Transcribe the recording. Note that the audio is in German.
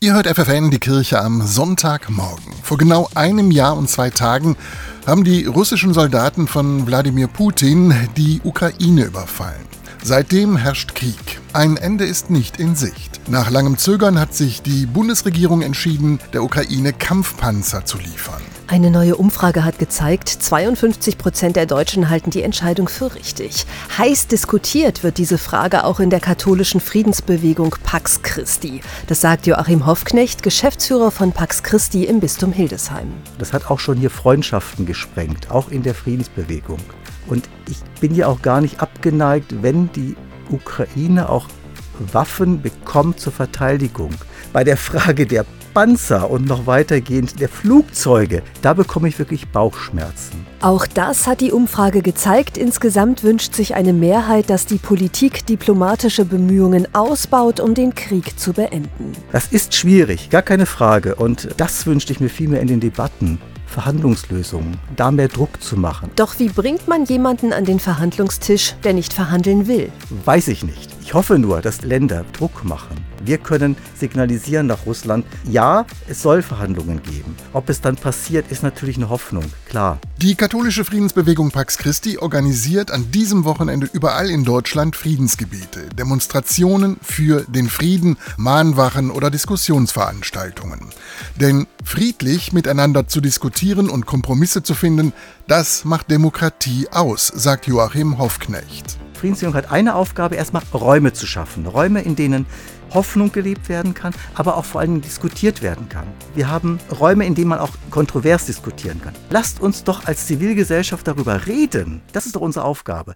Ihr hört FFN die Kirche am Sonntagmorgen. Vor genau einem Jahr und zwei Tagen haben die russischen Soldaten von Wladimir Putin die Ukraine überfallen. Seitdem herrscht Krieg. Ein Ende ist nicht in Sicht. Nach langem Zögern hat sich die Bundesregierung entschieden, der Ukraine Kampfpanzer zu liefern. Eine neue Umfrage hat gezeigt, 52 Prozent der Deutschen halten die Entscheidung für richtig. Heiß diskutiert wird diese Frage auch in der katholischen Friedensbewegung Pax Christi. Das sagt Joachim Hoffknecht, Geschäftsführer von Pax Christi im Bistum Hildesheim. Das hat auch schon hier Freundschaften gesprengt, auch in der Friedensbewegung. Und ich bin ja auch gar nicht abgeneigt, wenn die Ukraine auch Waffen bekommt zur Verteidigung. Bei der Frage der Panzer und noch weitergehend der Flugzeuge, da bekomme ich wirklich Bauchschmerzen. Auch das hat die Umfrage gezeigt. Insgesamt wünscht sich eine Mehrheit, dass die Politik diplomatische Bemühungen ausbaut, um den Krieg zu beenden. Das ist schwierig, gar keine Frage. Und das wünschte ich mir vielmehr in den Debatten. Verhandlungslösungen, da mehr Druck zu machen. Doch wie bringt man jemanden an den Verhandlungstisch, der nicht verhandeln will? Weiß ich nicht. Ich hoffe nur, dass Länder Druck machen. Wir können signalisieren nach Russland, ja, es soll Verhandlungen geben. Ob es dann passiert, ist natürlich eine Hoffnung, klar. Die katholische Friedensbewegung Pax Christi organisiert an diesem Wochenende überall in Deutschland Friedensgebiete, Demonstrationen für den Frieden, Mahnwachen oder Diskussionsveranstaltungen. Denn friedlich miteinander zu diskutieren und Kompromisse zu finden, das macht Demokratie aus, sagt Joachim Hoffknecht. Friedensbewegung hat eine Aufgabe, erstmal Räume zu schaffen. Räume, in denen Hoffnung gelebt werden kann, aber auch vor allem diskutiert werden kann. Wir haben Räume, in denen man auch kontrovers diskutieren kann. Lasst uns doch als Zivilgesellschaft darüber reden. Das ist doch unsere Aufgabe.